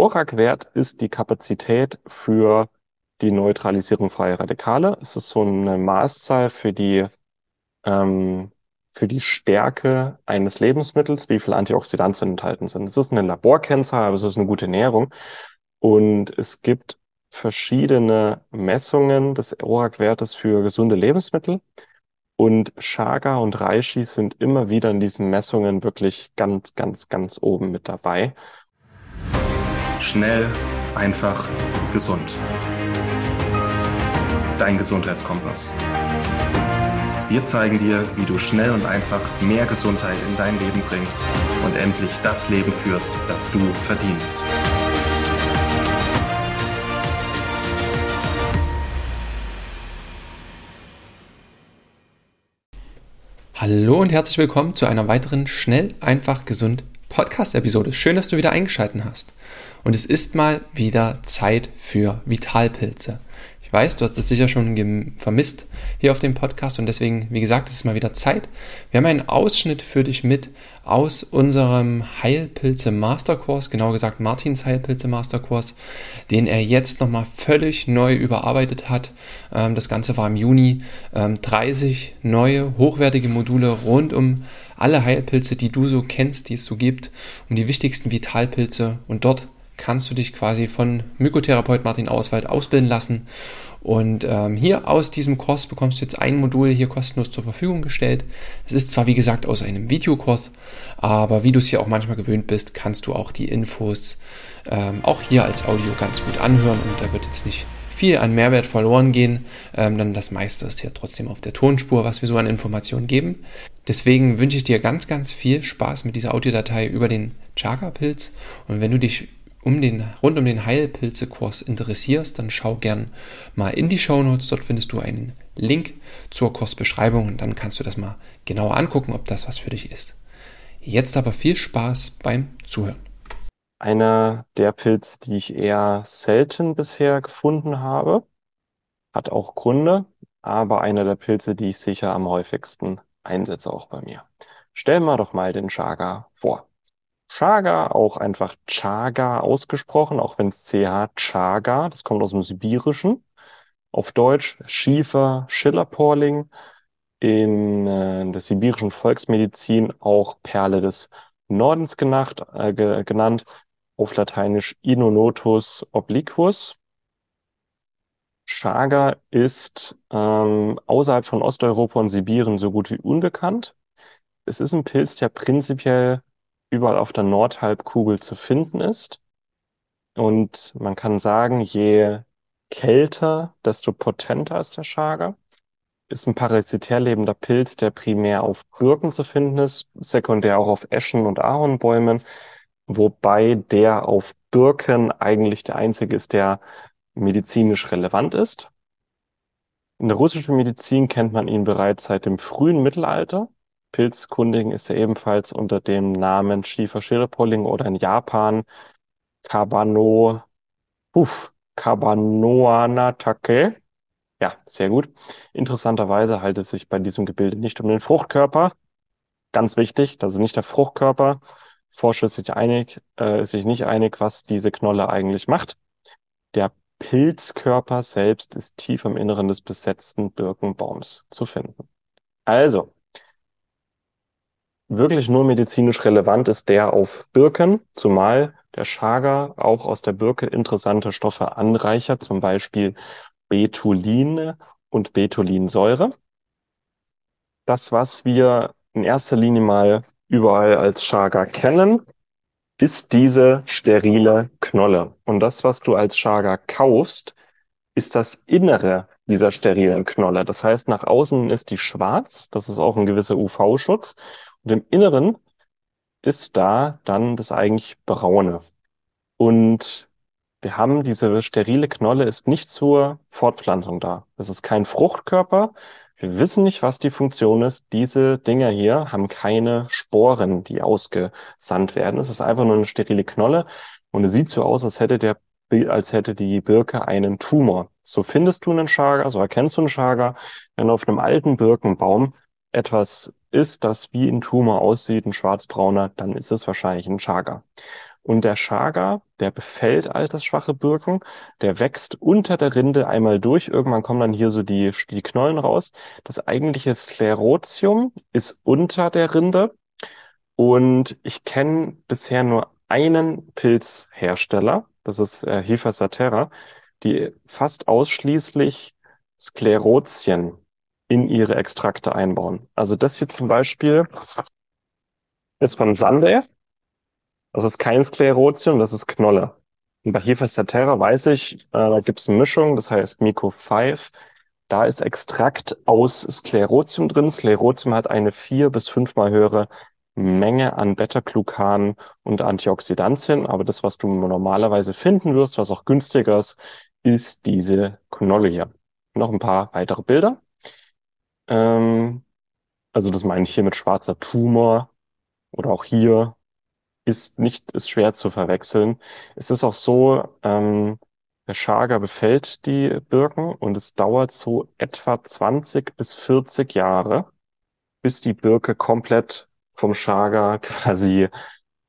ORAC-Wert ist die Kapazität für die Neutralisierung freier Radikale. Es ist so eine Maßzahl für die, ähm, für die Stärke eines Lebensmittels, wie viele Antioxidantien enthalten sind. Es ist eine Laborkennzahl, aber es ist eine gute Näherung. Und es gibt verschiedene Messungen des ORAC-Wertes für gesunde Lebensmittel. Und Chaga und Reishi sind immer wieder in diesen Messungen wirklich ganz, ganz, ganz oben mit dabei. Schnell, einfach, gesund. Dein Gesundheitskompass. Wir zeigen dir, wie du schnell und einfach mehr Gesundheit in dein Leben bringst und endlich das Leben führst, das du verdienst. Hallo und herzlich willkommen zu einer weiteren Schnell, einfach, gesund Podcast-Episode. Schön, dass du wieder eingeschaltet hast. Und es ist mal wieder Zeit für Vitalpilze. Ich weiß, du hast es sicher schon vermisst hier auf dem Podcast und deswegen, wie gesagt, es ist mal wieder Zeit. Wir haben einen Ausschnitt für dich mit aus unserem Heilpilze Masterkurs, genau gesagt Martins Heilpilze Masterkurs, den er jetzt nochmal völlig neu überarbeitet hat. Ähm, das Ganze war im Juni. 30 ähm, neue, hochwertige Module rund um alle Heilpilze, die du so kennst, die es so gibt, um die wichtigsten Vitalpilze und dort kannst du dich quasi von Mykotherapeut Martin Auswald ausbilden lassen. Und ähm, hier aus diesem Kurs bekommst du jetzt ein Modul hier kostenlos zur Verfügung gestellt. Es ist zwar wie gesagt aus einem Videokurs, aber wie du es hier auch manchmal gewöhnt bist, kannst du auch die Infos ähm, auch hier als Audio ganz gut anhören und da wird jetzt nicht viel an Mehrwert verloren gehen, ähm, dann das meiste ist ja trotzdem auf der Tonspur, was wir so an Informationen geben. Deswegen wünsche ich dir ganz, ganz viel Spaß mit dieser Audiodatei über den Chaga-Pilz und wenn du dich um den, rund um den Heilpilze-Kurs interessierst, dann schau gern mal in die Show Notes. Dort findest du einen Link zur Kursbeschreibung und dann kannst du das mal genauer angucken, ob das was für dich ist. Jetzt aber viel Spaß beim Zuhören. Einer der Pilze, die ich eher selten bisher gefunden habe, hat auch Gründe, aber einer der Pilze, die ich sicher am häufigsten einsetze, auch bei mir. Stell mal doch mal den Chaga vor. Chaga, auch einfach Chaga ausgesprochen, auch wenn es CH Chaga, das kommt aus dem Sibirischen. Auf Deutsch Schiefer Schillerporling, in äh, der sibirischen Volksmedizin auch Perle des Nordens genannt, äh, ge genannt auf Lateinisch Inonotus obliquus. Chaga ist ähm, außerhalb von Osteuropa und Sibirien so gut wie unbekannt. Es ist ein Pilz, der prinzipiell überall auf der Nordhalbkugel zu finden ist. Und man kann sagen, je kälter, desto potenter ist der Chaga. Ist ein parasitär lebender Pilz, der primär auf Birken zu finden ist, sekundär auch auf Eschen und Ahornbäumen, wobei der auf Birken eigentlich der einzige ist, der medizinisch relevant ist. In der russischen Medizin kennt man ihn bereits seit dem frühen Mittelalter. Pilzkundigen ist er ebenfalls unter dem Namen Schiefer Schillerpolling oder in Japan Kabano, uff, Kabanoanatake. Ja, sehr gut. Interessanterweise handelt es sich bei diesem Gebilde nicht um den Fruchtkörper. Ganz wichtig, das ist nicht der Fruchtkörper. Forscher ist sich einig, äh, sich nicht einig, was diese Knolle eigentlich macht. Der Pilzkörper selbst ist tief im Inneren des besetzten Birkenbaums zu finden. Also, wirklich nur medizinisch relevant ist der auf Birken, zumal der Chaga auch aus der Birke interessante Stoffe anreichert, zum Beispiel Betuline und Betulinsäure. Das, was wir in erster Linie mal überall als Chaga kennen, ist diese sterile Knolle. Und das, was du als Chaga kaufst, ist das Innere dieser sterilen Knolle. Das heißt, nach außen ist die schwarz, das ist auch ein gewisser UV-Schutz. Und im Inneren ist da dann das eigentlich Braune. Und wir haben diese sterile Knolle ist nicht zur Fortpflanzung da. Es ist kein Fruchtkörper. Wir wissen nicht, was die Funktion ist. Diese Dinger hier haben keine Sporen, die ausgesandt werden. Es ist einfach nur eine sterile Knolle und es sieht so aus, als hätte der als hätte die Birke einen Tumor. So findest du einen Chaga, so erkennst du einen Chaga, wenn auf einem alten Birkenbaum etwas ist, das wie ein Tumor aussieht, ein schwarzbrauner, dann ist es wahrscheinlich ein Chaga. Und der Chaga, der befällt altersschwache Birken, der wächst unter der Rinde einmal durch. Irgendwann kommen dann hier so die, die Knollen raus. Das eigentliche Sklerotium ist unter der Rinde. Und ich kenne bisher nur einen Pilzhersteller, das ist äh, Hifa Saterra, die fast ausschließlich Sklerotien in ihre Extrakte einbauen. Also das hier zum Beispiel ist von Sunday. Das ist kein Sklerotium, das ist Knolle. Und bei Hefester Terra weiß ich, äh, da gibt es eine Mischung, das heißt Mico 5. Da ist Extrakt aus Sklerotium drin. Sklerotium hat eine vier bis fünfmal höhere Menge an Beta-Glucan und Antioxidantien. Aber das, was du normalerweise finden wirst, was auch günstiger ist, ist diese Knolle hier. Noch ein paar weitere Bilder. Ähm, also das meine ich hier mit schwarzer Tumor oder auch hier ist nicht, ist schwer zu verwechseln. Es ist auch so, ähm, der Chaga befällt die Birken und es dauert so etwa 20 bis 40 Jahre, bis die Birke komplett vom Chaga quasi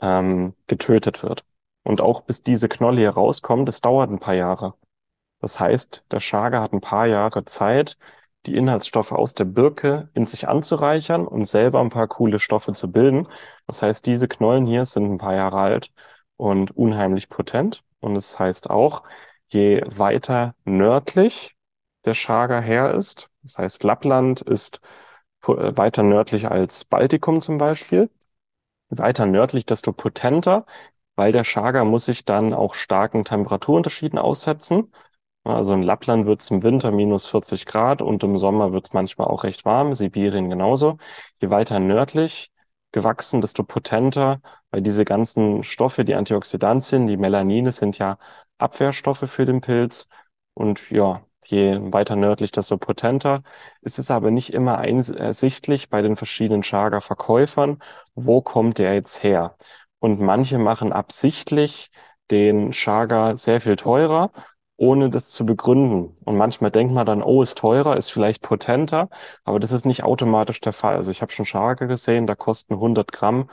ähm, getötet wird. Und auch bis diese Knolle hier rauskommt, das dauert ein paar Jahre. Das heißt, der Chaga hat ein paar Jahre Zeit, die Inhaltsstoffe aus der Birke in sich anzureichern und selber ein paar coole Stoffe zu bilden. Das heißt, diese Knollen hier sind ein paar Jahre alt und unheimlich potent. Und es das heißt auch, je weiter nördlich der Chaga her ist, das heißt, Lappland ist äh, weiter nördlich als Baltikum zum Beispiel, weiter nördlich, desto potenter, weil der Chaga muss sich dann auch starken Temperaturunterschieden aussetzen. Also in Lappland wird es im Winter minus 40 Grad und im Sommer wird es manchmal auch recht warm, Sibirien genauso. Je weiter nördlich gewachsen, desto potenter, weil diese ganzen Stoffe, die Antioxidantien, die Melanine sind ja Abwehrstoffe für den Pilz. Und ja, je weiter nördlich, desto potenter. Es ist aber nicht immer ersichtlich bei den verschiedenen Chaga-Verkäufern, wo kommt der jetzt her. Und manche machen absichtlich den Chaga sehr viel teurer ohne das zu begründen. Und manchmal denkt man dann, oh, ist teurer, ist vielleicht potenter, aber das ist nicht automatisch der Fall. Also ich habe schon Chaga gesehen, da kosten 100 Gramm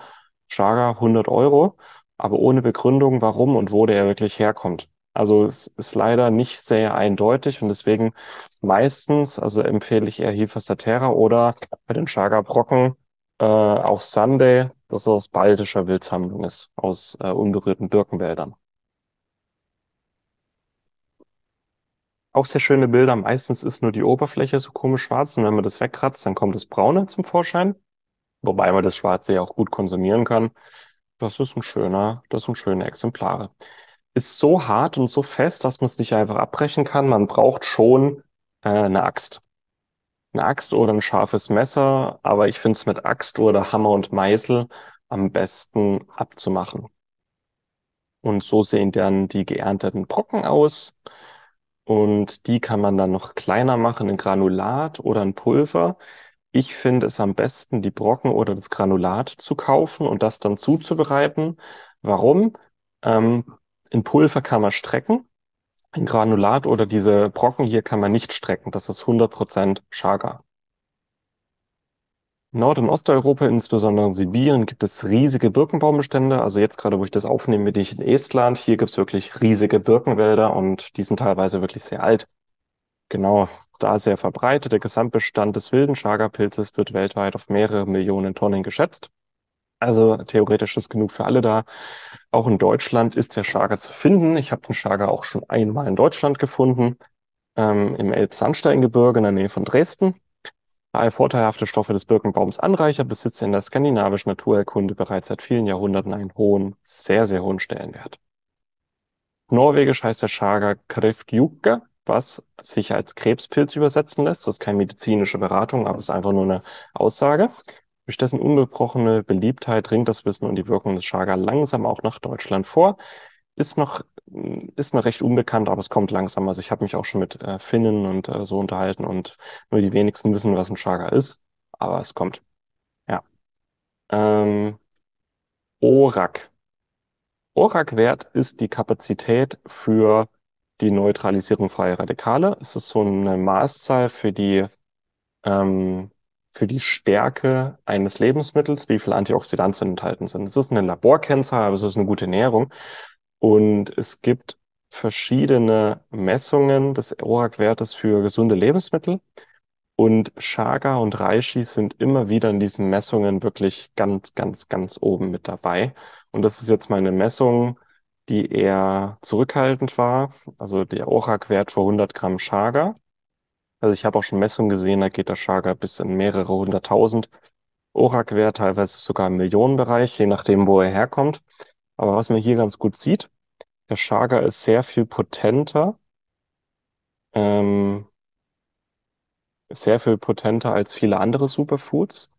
Chaga 100 Euro, aber ohne Begründung, warum und wo der wirklich herkommt. Also es ist leider nicht sehr eindeutig und deswegen meistens, also empfehle ich eher Hifa Satera oder bei den Chaga Brocken äh, auch Sunday, das aus baltischer Wildsammlung ist, aus äh, unberührten Birkenwäldern. Auch sehr schöne Bilder. Meistens ist nur die Oberfläche so komisch schwarz und wenn man das wegkratzt, dann kommt das Braune zum Vorschein. Wobei man das Schwarze ja auch gut konsumieren kann. Das ist ein schöner, das sind schöne Exemplare. Ist so hart und so fest, dass man es nicht einfach abbrechen kann. Man braucht schon äh, eine Axt. Eine Axt oder ein scharfes Messer, aber ich finde es mit Axt oder Hammer und Meißel am besten abzumachen. Und so sehen dann die geernteten Brocken aus. Und die kann man dann noch kleiner machen in Granulat oder in Pulver. Ich finde es am besten, die Brocken oder das Granulat zu kaufen und das dann zuzubereiten. Warum? Ähm, in Pulver kann man strecken. In Granulat oder diese Brocken hier kann man nicht strecken. Das ist 100% Chaga. Nord- und Osteuropa, insbesondere in Sibirien, gibt es riesige Birkenbaumbestände. Also jetzt gerade, wo ich das aufnehme, bin ich in Estland. Hier gibt es wirklich riesige Birkenwälder und die sind teilweise wirklich sehr alt. Genau, da sehr verbreitet. Der Gesamtbestand des wilden Chaga-Pilzes wird weltweit auf mehrere Millionen Tonnen geschätzt. Also theoretisch ist genug für alle da. Auch in Deutschland ist der Chaga zu finden. Ich habe den Chaga auch schon einmal in Deutschland gefunden, ähm, im Elbsandsteingebirge in der Nähe von Dresden. Vorteilhafte Stoffe des Birkenbaums anreichert, besitzt in der skandinavischen Naturerkunde bereits seit vielen Jahrhunderten einen hohen, sehr, sehr hohen Stellenwert. Norwegisch heißt der Chaga Kreftjukke, was sich als Krebspilz übersetzen lässt. Das ist keine medizinische Beratung, aber es ist einfach nur eine Aussage. Durch dessen ungebrochene Beliebtheit dringt das Wissen und die Wirkung des Chaga langsam auch nach Deutschland vor ist noch, ist noch recht unbekannt, aber es kommt langsam. Also ich habe mich auch schon mit äh, Finnen und äh, so unterhalten und nur die wenigsten wissen, was ein Chaga ist, aber es kommt. Ja. Ähm, ORAC. ORAC-Wert ist die Kapazität für die Neutralisierung freier Radikale. Es ist so eine Maßzahl für die, ähm, für die Stärke eines Lebensmittels, wie viel Antioxidantien enthalten sind. Es ist eine Laborkennzahl, aber es ist eine gute Näherung. Und es gibt verschiedene Messungen des ORAC-Wertes für gesunde Lebensmittel. Und Chaga und Reishi sind immer wieder in diesen Messungen wirklich ganz, ganz, ganz oben mit dabei. Und das ist jetzt mal eine Messung, die eher zurückhaltend war. Also der ORAC-Wert für 100 Gramm Chaga. Also ich habe auch schon Messungen gesehen, da geht der Chaga bis in mehrere hunderttausend ORAC-Wert, teilweise sogar im Millionenbereich, je nachdem, wo er herkommt. Aber was man hier ganz gut sieht, der Chaga ist sehr viel potenter ähm, sehr viel potenter als viele andere Superfoods.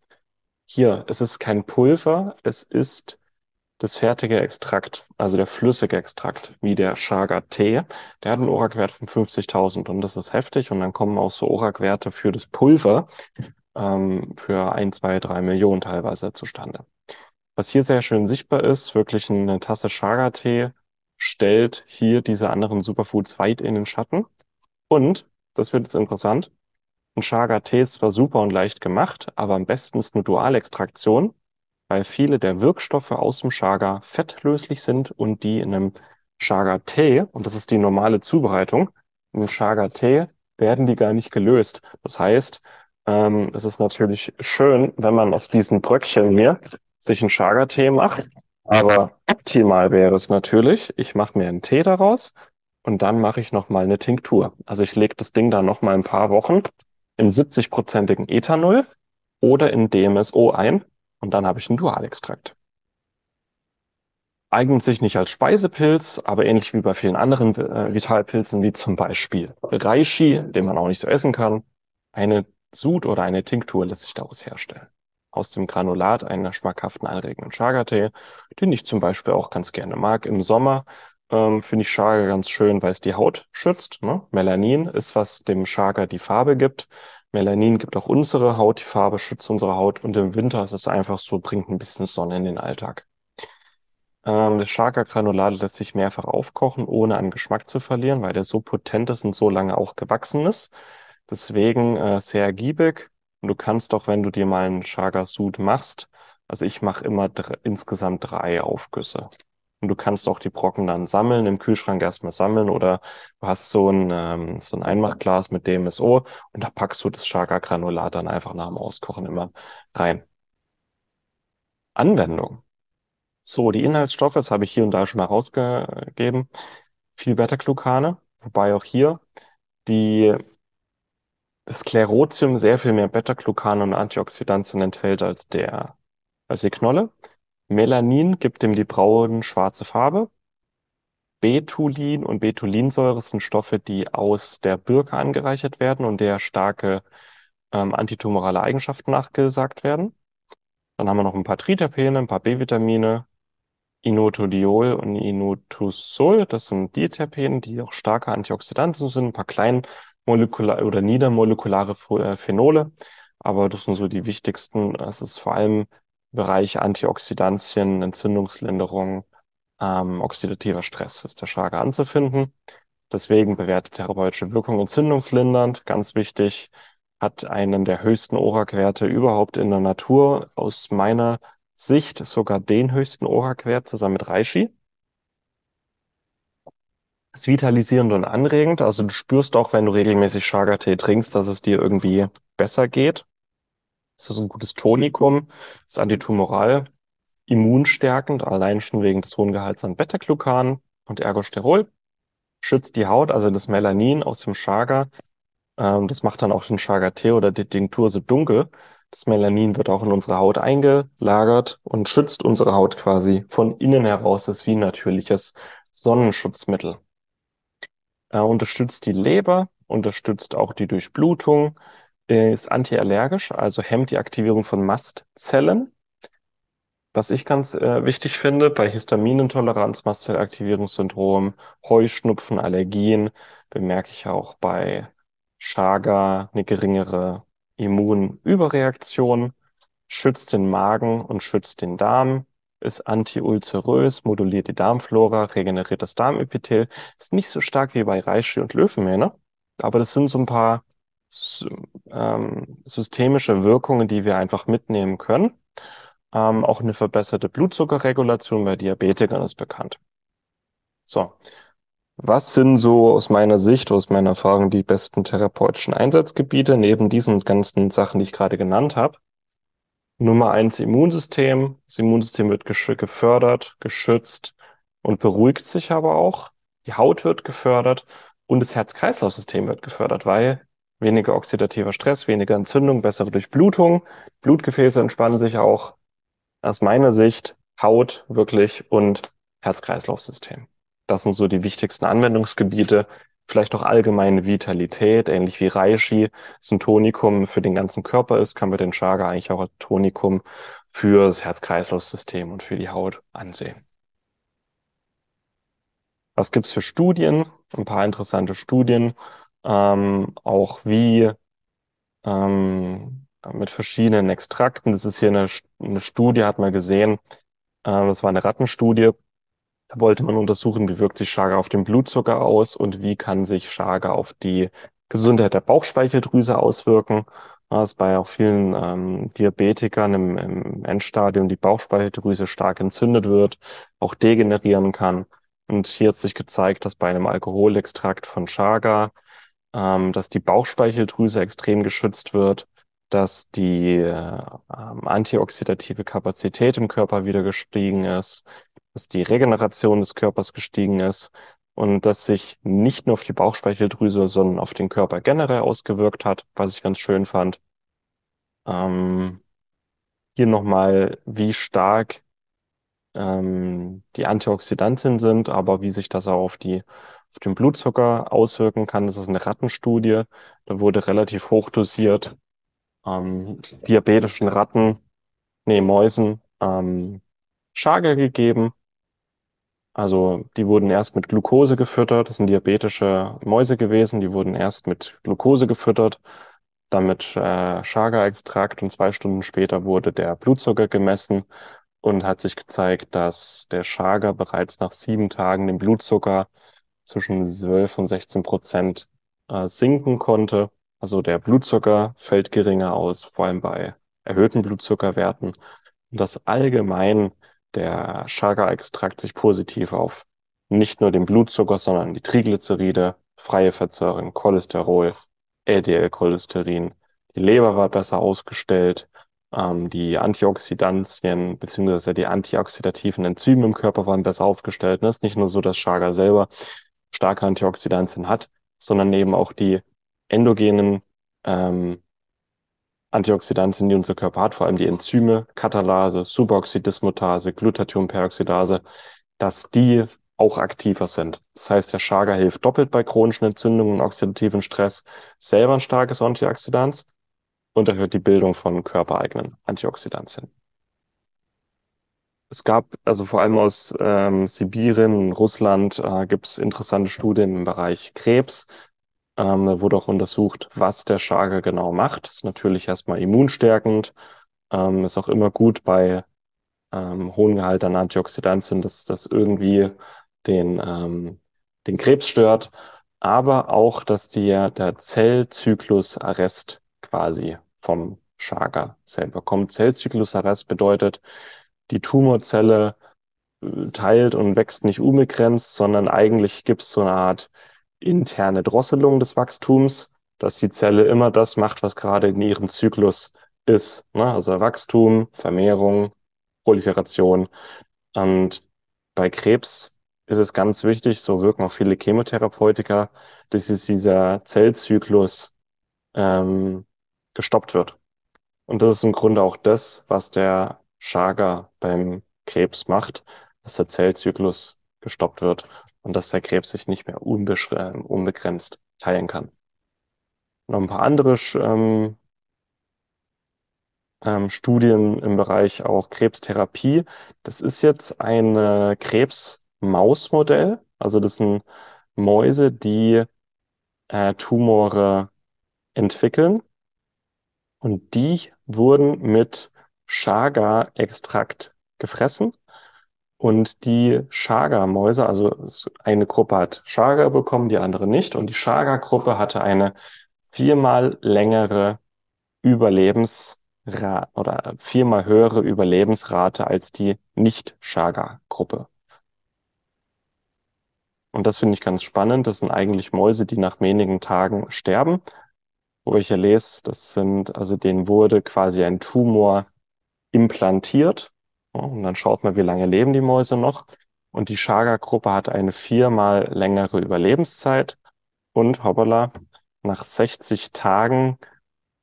Hier, es ist kein Pulver, es ist das fertige Extrakt, also der flüssige Extrakt, wie der Chaga-Tee. Der hat einen ORAC-Wert von 50.000 und das ist heftig. Und dann kommen auch so ORAC-Werte für das Pulver ähm, für ein, zwei, drei Millionen teilweise zustande. Was hier sehr schön sichtbar ist, wirklich eine Tasse Chaga-Tee stellt hier diese anderen Superfoods weit in den Schatten. Und, das wird jetzt interessant, ein Chaga-Tee ist zwar super und leicht gemacht, aber am besten ist eine Dualextraktion, weil viele der Wirkstoffe aus dem Chaga fettlöslich sind und die in einem Chaga-Tee, und das ist die normale Zubereitung, in einem Chaga-Tee werden die gar nicht gelöst. Das heißt, ähm, es ist natürlich schön, wenn man aus diesen Bröckchen hier sich einen Chaga-Tee macht, aber optimal wäre es natürlich, ich mache mir einen Tee daraus und dann mache ich nochmal eine Tinktur. Also ich lege das Ding dann nochmal ein paar Wochen in 70-prozentigen Ethanol oder in DMSO ein und dann habe ich einen Dualextrakt. Eignet sich nicht als Speisepilz, aber ähnlich wie bei vielen anderen äh, Vitalpilzen, wie zum Beispiel Reishi, den man auch nicht so essen kann, eine Sud oder eine Tinktur lässt sich daraus herstellen. Aus dem Granulat einer schmackhaften, anregenden Chaga-Tee, den ich zum Beispiel auch ganz gerne mag im Sommer, ähm, finde ich Chaga ganz schön, weil es die Haut schützt. Ne? Melanin ist, was dem Chaga die Farbe gibt. Melanin gibt auch unsere Haut die Farbe, schützt unsere Haut. Und im Winter ist es einfach so, bringt ein bisschen Sonne in den Alltag. Ähm, das Chaga-Granulat lässt sich mehrfach aufkochen, ohne an Geschmack zu verlieren, weil der so potent ist und so lange auch gewachsen ist. Deswegen äh, sehr ergiebig. Und du kannst auch, wenn du dir mal einen Chaga-Sud machst, also ich mache immer insgesamt drei Aufgüsse. Und du kannst auch die Brocken dann sammeln, im Kühlschrank erstmal sammeln oder du hast so ein, ähm, so ein Einmachglas mit DMSO und da packst du das Chaga-Granulat dann einfach nach dem Auskochen immer rein. Anwendung. So, die Inhaltsstoffe, das habe ich hier und da schon mal rausgegeben. Viel Beta-Glucane, wobei auch hier die, das Sklerotium sehr viel mehr Beta-Glucane und Antioxidantien enthält als der, als die Knolle. Melanin gibt dem die braun-schwarze Farbe. Betulin und Betulinsäure sind Stoffe, die aus der Birke angereichert werden und der starke ähm, antitumorale Eigenschaften nachgesagt werden. Dann haben wir noch ein paar Triterpene, ein paar B-Vitamine, Inotodiol und Inositol. Das sind die Terpene, die auch starke Antioxidantien sind, ein paar kleinmolekulare oder niedermolekulare äh, Phenole. Aber das sind so die wichtigsten. Es ist vor allem Bereich Antioxidantien, Entzündungslinderung, ähm, oxidativer Stress ist der Chaga anzufinden. Deswegen bewertet therapeutische Wirkung entzündungslindernd, ganz wichtig, hat einen der höchsten ORAC-Werte überhaupt in der Natur. Aus meiner Sicht sogar den höchsten ORAC-Wert zusammen mit Reishi. Ist vitalisierend und anregend. Also du spürst auch, wenn du regelmäßig Chaga-Tee trinkst, dass es dir irgendwie besser geht. Es ist ein gutes Tonikum, ist antitumoral, immunstärkend, allein schon wegen des hohen Gehalts an Beta-Glucan und Ergosterol. Schützt die Haut, also das Melanin aus dem Chaga. Ähm, das macht dann auch den Chaga-Tee oder die Tinktur so dunkel. Das Melanin wird auch in unsere Haut eingelagert und schützt unsere Haut quasi von innen heraus. Das ist wie ein natürliches Sonnenschutzmittel. Er unterstützt die Leber, unterstützt auch die Durchblutung, ist antiallergisch, also hemmt die Aktivierung von Mastzellen. Was ich ganz äh, wichtig finde, bei Histaminintoleranz, Mastzellaktivierungssyndrom, Heuschnupfen, Allergien, bemerke ich auch bei Chaga eine geringere Immunüberreaktion, schützt den Magen und schützt den Darm, ist antiulcerös, moduliert die Darmflora, regeneriert das Darmepithel, ist nicht so stark wie bei Reishi und Löwenmähne, aber das sind so ein paar ähm, systemische Wirkungen, die wir einfach mitnehmen können. Ähm, auch eine verbesserte Blutzuckerregulation bei Diabetikern ist bekannt. So, was sind so aus meiner Sicht, aus meiner Erfahrung die besten therapeutischen Einsatzgebiete neben diesen ganzen Sachen, die ich gerade genannt habe? Nummer eins Immunsystem. Das Immunsystem wird gefördert, geschützt und beruhigt sich aber auch. Die Haut wird gefördert und das Herz-Kreislauf-System wird gefördert, weil weniger oxidativer Stress, weniger Entzündung, bessere Durchblutung. Blutgefäße entspannen sich auch. Aus meiner Sicht Haut wirklich und Herz-Kreislauf-System. Das sind so die wichtigsten Anwendungsgebiete. Vielleicht auch allgemeine Vitalität, ähnlich wie Reishi, das ein Tonikum für den ganzen Körper ist, kann man den Chaga eigentlich auch als Tonikum für das Herz-Kreislauf-System und für die Haut ansehen. Was gibt's für Studien? Ein paar interessante Studien, ähm, auch wie ähm, mit verschiedenen Extrakten. Das ist hier eine, eine Studie, hat man gesehen. Äh, das war eine Rattenstudie. Da wollte man untersuchen, wie wirkt sich Chaga auf den Blutzucker aus und wie kann sich Chaga auf die Gesundheit der Bauchspeicheldrüse auswirken. Dass bei auch vielen ähm, Diabetikern im, im Endstadium die Bauchspeicheldrüse stark entzündet wird, auch degenerieren kann. Und hier hat sich gezeigt, dass bei einem Alkoholextrakt von Chaga, ähm, dass die Bauchspeicheldrüse extrem geschützt wird, dass die äh, antioxidative Kapazität im Körper wieder gestiegen ist, dass die Regeneration des Körpers gestiegen ist und dass sich nicht nur auf die Bauchspeicheldrüse, sondern auf den Körper generell ausgewirkt hat, was ich ganz schön fand. Ähm, hier nochmal, wie stark ähm, die Antioxidantien sind, aber wie sich das auch auf die auf den Blutzucker auswirken kann. Das ist eine Rattenstudie. Da wurde relativ hoch dosiert ähm, diabetischen Ratten, nee, Mäusen, ähm, Chaga gegeben also die wurden erst mit Glucose gefüttert. Das sind diabetische Mäuse gewesen. Die wurden erst mit Glucose gefüttert, dann mit äh, Chaga-Extrakt und zwei Stunden später wurde der Blutzucker gemessen und hat sich gezeigt, dass der Chaga bereits nach sieben Tagen den Blutzucker zwischen 12 und 16 Prozent äh, sinken konnte. Also der Blutzucker fällt geringer aus, vor allem bei erhöhten Blutzuckerwerten. Und das allgemein der Chaga-Extrakt sich positiv auf nicht nur den Blutzucker, sondern die Triglyceride, freie Fettsäuren, Cholesterol, LDL-Cholesterin. Die Leber war besser ausgestellt, ähm, die Antioxidantien beziehungsweise die antioxidativen Enzyme im Körper waren besser aufgestellt. Es ist nicht nur so, dass Chaga selber starke Antioxidantien hat, sondern eben auch die endogenen ähm, Antioxidantien, die unser Körper hat, vor allem die Enzyme, Katalase, Superoxidismutase, Glutathionperoxidase, dass die auch aktiver sind. Das heißt, der Chaga hilft doppelt bei chronischen Entzündungen und oxidativen Stress, selber ein starkes Antioxidant und erhöht die Bildung von körpereigenen Antioxidantien. Es gab also vor allem aus ähm, Sibirien, Russland, äh, gibt es interessante Studien im Bereich Krebs, ähm, da wurde auch untersucht, was der Chaga genau macht. Ist natürlich erstmal immunstärkend, ähm, ist auch immer gut bei ähm, hohen Gehalt an Antioxidantien, dass das irgendwie den, ähm, den Krebs stört, aber auch, dass die, der Zellzyklusarrest quasi vom Chaga selber kommt. Zellzyklusarrest bedeutet, die Tumorzelle äh, teilt und wächst nicht unbegrenzt, sondern eigentlich gibt es so eine Art interne Drosselung des Wachstums, dass die Zelle immer das macht, was gerade in ihrem Zyklus ist. Ne? Also Wachstum, Vermehrung, Proliferation. Und bei Krebs ist es ganz wichtig, so wirken auch viele Chemotherapeutika, dass dieser Zellzyklus ähm, gestoppt wird. Und das ist im Grunde auch das, was der Chaga beim Krebs macht, dass der Zellzyklus gestoppt wird und dass der Krebs sich nicht mehr unbegrenzt teilen kann. Noch ein paar andere ähm, ähm, Studien im Bereich auch Krebstherapie. Das ist jetzt ein Krebsmausmodell. Also das sind Mäuse, die äh, Tumore entwickeln. Und die wurden mit Chaga-Extrakt gefressen und die Chaga-Mäuse, also eine Gruppe hat Chaga bekommen, die andere nicht. Und die Chaga-Gruppe hatte eine viermal längere Überlebensrate oder viermal höhere Überlebensrate als die Nicht-Chaga-Gruppe. Und das finde ich ganz spannend. Das sind eigentlich Mäuse, die nach wenigen Tagen sterben. Wo ich ja lese, das sind, also denen wurde quasi ein Tumor implantiert. Und dann schaut man, wie lange leben die Mäuse noch. Und die Chaga-Gruppe hat eine viermal längere Überlebenszeit. Und hoppala, nach 60 Tagen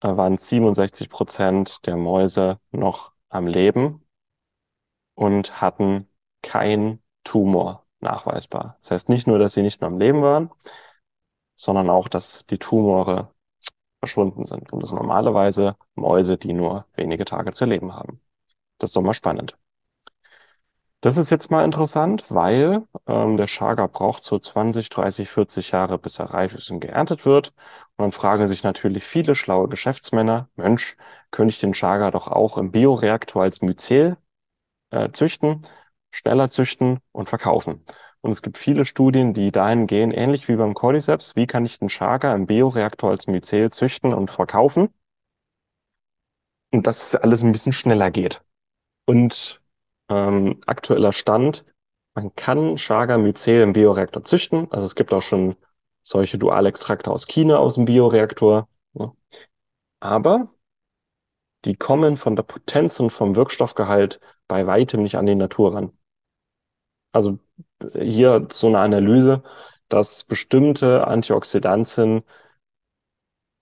äh, waren 67 Prozent der Mäuse noch am Leben und hatten kein Tumor nachweisbar. Das heißt nicht nur, dass sie nicht mehr am Leben waren, sondern auch, dass die Tumore verschwunden sind. Und das sind normalerweise Mäuse, die nur wenige Tage zu leben haben. Das ist doch mal spannend. Das ist jetzt mal interessant, weil ähm, der Chaga braucht so 20, 30, 40 Jahre, bis er reif ist und geerntet wird. Und dann fragen sich natürlich viele schlaue Geschäftsmänner, Mensch, könnte ich den Chaga doch auch im Bioreaktor als Myzel äh, züchten, schneller züchten und verkaufen. Und es gibt viele Studien, die dahin gehen, ähnlich wie beim Cordyceps, wie kann ich den Chaga im Bioreaktor als Myzel züchten und verkaufen? Und dass es alles ein bisschen schneller geht. Und ähm, aktueller Stand, man kann Chaga Mycel im Bioreaktor züchten. Also es gibt auch schon solche Dualextrakte aus China aus dem Bioreaktor. Ja. Aber die kommen von der Potenz und vom Wirkstoffgehalt bei weitem nicht an die Natur ran. Also hier so eine Analyse, dass bestimmte Antioxidantien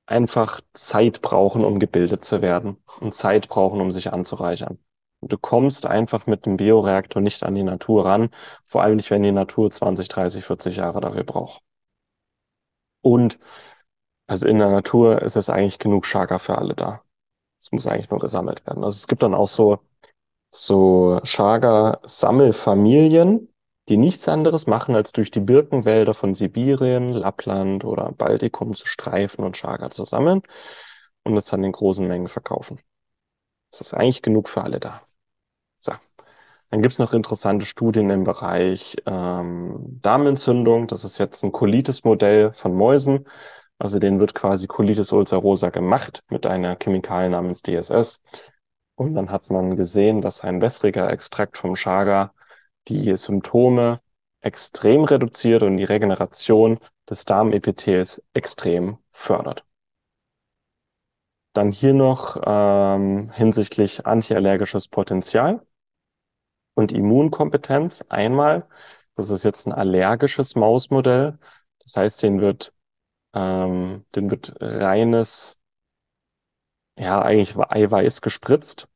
einfach Zeit brauchen, um gebildet zu werden und Zeit brauchen, um sich anzureichern. Du kommst einfach mit dem Bioreaktor nicht an die Natur ran, vor allem nicht, wenn die Natur 20, 30, 40 Jahre dafür braucht. Und also in der Natur ist es eigentlich genug Chaga für alle da. Es muss eigentlich nur gesammelt werden. Also es gibt dann auch so, so Chaga-Sammelfamilien, die nichts anderes machen, als durch die Birkenwälder von Sibirien, Lappland oder Baltikum zu streifen und Chaga zu sammeln und es dann in großen Mengen verkaufen. Es ist eigentlich genug für alle da. So. Dann gibt es noch interessante Studien im Bereich ähm, Darmentzündung. Das ist jetzt ein Colitis-Modell von Mäusen. Also denen wird quasi Colitis ulcerosa gemacht mit einer Chemikalie namens DSS. Und dann hat man gesehen, dass ein wässriger Extrakt vom Chaga die Symptome extrem reduziert und die Regeneration des Darmepithels extrem fördert. Dann hier noch ähm, hinsichtlich antiallergisches Potenzial und Immunkompetenz einmal. Das ist jetzt ein allergisches Mausmodell. Das heißt, den wird, ähm, den wird reines, ja, eigentlich Eiweiß gespritzt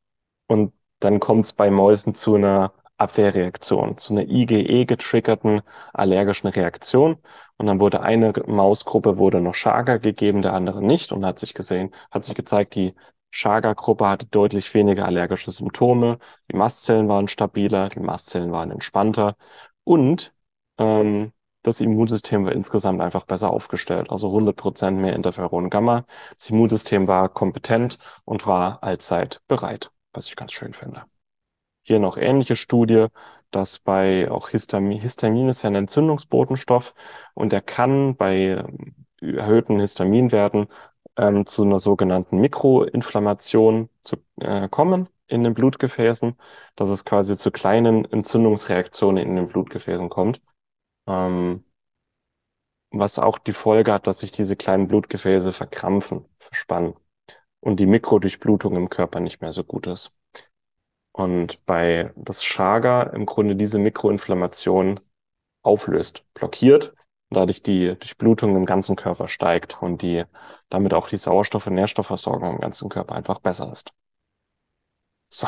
und dann kommt es bei Mäusen zu einer Abwehrreaktion, zu einer IgE-getriggerten allergischen Reaktion. Und dann wurde eine Mausgruppe wurde noch Chaga gegeben, der andere nicht und hat sich gesehen, hat sich gezeigt, die Chaga-Gruppe hatte deutlich weniger allergische Symptome. Die Mastzellen waren stabiler, die Mastzellen waren entspannter und ähm, das Immunsystem war insgesamt einfach besser aufgestellt. Also 100 Prozent mehr Interferon Gamma. Das Immunsystem war kompetent und war allzeit bereit, was ich ganz schön finde. Hier noch ähnliche Studie, dass bei auch Histamin, Histamin ist ja ein Entzündungsbotenstoff und er kann bei erhöhten Histaminwerten ähm, zu einer sogenannten Mikroinflammation zu, äh, kommen in den Blutgefäßen, dass es quasi zu kleinen Entzündungsreaktionen in den Blutgefäßen kommt. Ähm, was auch die Folge hat, dass sich diese kleinen Blutgefäße verkrampfen, verspannen und die Mikrodurchblutung im Körper nicht mehr so gut ist. Und bei das Chaga im Grunde diese Mikroinflammation auflöst, blockiert dadurch die Durchblutung im ganzen Körper steigt und die damit auch die Sauerstoff- und Nährstoffversorgung im ganzen Körper einfach besser ist. So,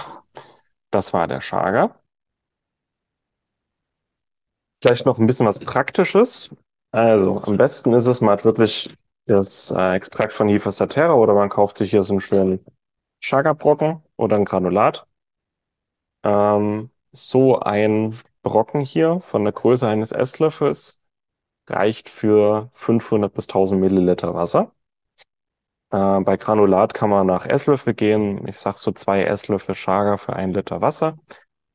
das war der Chaga. Vielleicht noch ein bisschen was Praktisches. Also am besten ist es, man hat wirklich das äh, Extrakt von Hifa Satera oder man kauft sich hier so einen schönen Chaga-Brocken oder ein Granulat. Ähm, so ein Brocken hier von der Größe eines Esslöffels reicht für 500 bis 1000 Milliliter Wasser. Äh, bei Granulat kann man nach Esslöffel gehen. Ich sag so zwei Esslöffel Chaga für ein Liter Wasser.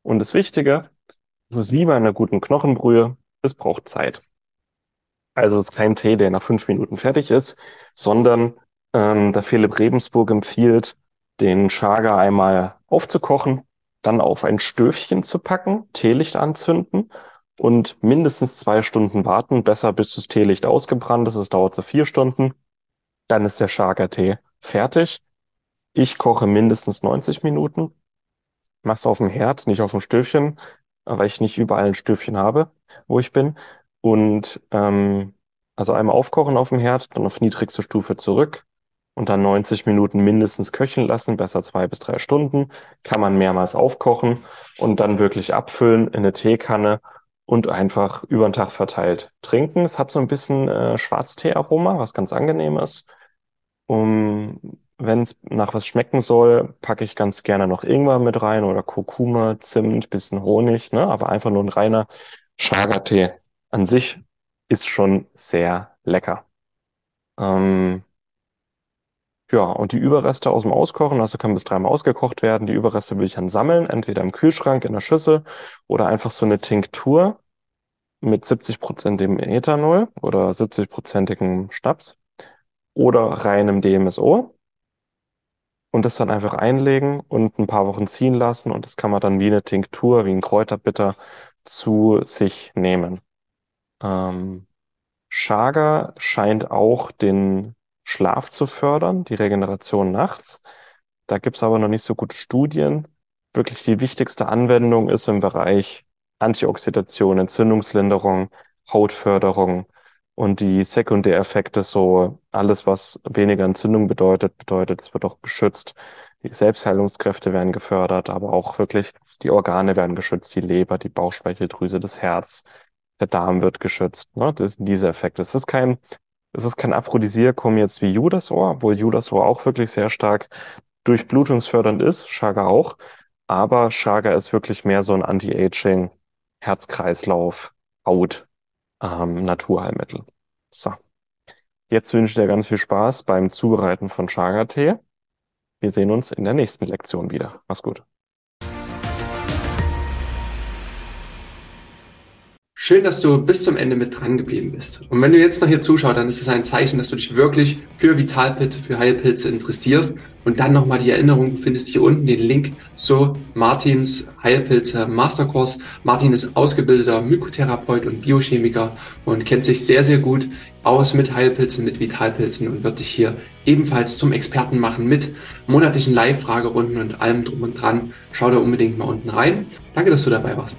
Und das Wichtige, es ist wie bei einer guten Knochenbrühe, es braucht Zeit. Also es ist kein Tee, der nach fünf Minuten fertig ist, sondern ähm, der Philipp Rebensburg empfiehlt, den Chaga einmal aufzukochen, dann auf ein Stöfchen zu packen, Teelicht anzünden und mindestens zwei Stunden warten, besser bis das Teelicht ausgebrannt ist. Es dauert so vier Stunden. Dann ist der Chaga-Tee fertig. Ich koche mindestens 90 Minuten. Mach's auf dem Herd, nicht auf dem Stöfchen, weil ich nicht überall ein Stöfchen habe, wo ich bin. Und ähm, also einmal aufkochen auf dem Herd, dann auf niedrigste Stufe zurück und dann 90 Minuten mindestens köcheln lassen, besser zwei bis drei Stunden. Kann man mehrmals aufkochen und dann wirklich abfüllen in eine Teekanne und einfach über den Tag verteilt trinken. Es hat so ein bisschen äh, Schwarztee-Aroma, was ganz angenehm ist. Um, wenn es nach was schmecken soll, packe ich ganz gerne noch Ingwer mit rein oder Kurkuma, Zimt, bisschen Honig, ne? Aber einfach nur ein reiner Chaga-Tee an sich ist schon sehr lecker. Ähm, ja, und die Überreste aus dem Auskochen, also kann bis dreimal ausgekocht werden. Die Überreste will ich dann sammeln, entweder im Kühlschrank, in der Schüssel oder einfach so eine Tinktur mit 70-prozentigem Ethanol oder 70-prozentigem Schnaps oder reinem DMSO und das dann einfach einlegen und ein paar Wochen ziehen lassen und das kann man dann wie eine Tinktur, wie ein Kräuterbitter zu sich nehmen. Ähm, Chaga scheint auch den Schlaf zu fördern, die Regeneration nachts. Da gibt's aber noch nicht so gute Studien. Wirklich die wichtigste Anwendung ist im Bereich Antioxidation, Entzündungslinderung, Hautförderung und die Sekundäreffekte, so alles, was weniger Entzündung bedeutet, bedeutet, es wird auch geschützt. Die Selbstheilungskräfte werden gefördert, aber auch wirklich die Organe werden geschützt, die Leber, die Bauchspeicheldrüse, das Herz, der Darm wird geschützt. Ne? Das sind diese Effekte. Es ist kein, es ist kein Aphrodisiakum jetzt wie Judasohr, obwohl Judasohr auch wirklich sehr stark durchblutungsfördernd ist, Chaga auch. Aber Chaga ist wirklich mehr so ein Anti-Aging, Herzkreislauf, Haut, ähm, Naturheilmittel. So. Jetzt wünsche ich dir ganz viel Spaß beim Zubereiten von Chaga-Tee. Wir sehen uns in der nächsten Lektion wieder. Mach's gut. Schön, dass du bis zum Ende mit dran geblieben bist. Und wenn du jetzt noch hier zuschaust, dann ist es ein Zeichen, dass du dich wirklich für Vitalpilze, für Heilpilze interessierst. Und dann nochmal die Erinnerung, du findest hier unten den Link zu Martins Heilpilze Masterkurs. Martin ist ausgebildeter Mykotherapeut und Biochemiker und kennt sich sehr, sehr gut aus mit Heilpilzen, mit Vitalpilzen und wird dich hier ebenfalls zum Experten machen mit monatlichen Live-Fragerunden und allem drum und dran. Schau da unbedingt mal unten rein. Danke, dass du dabei warst.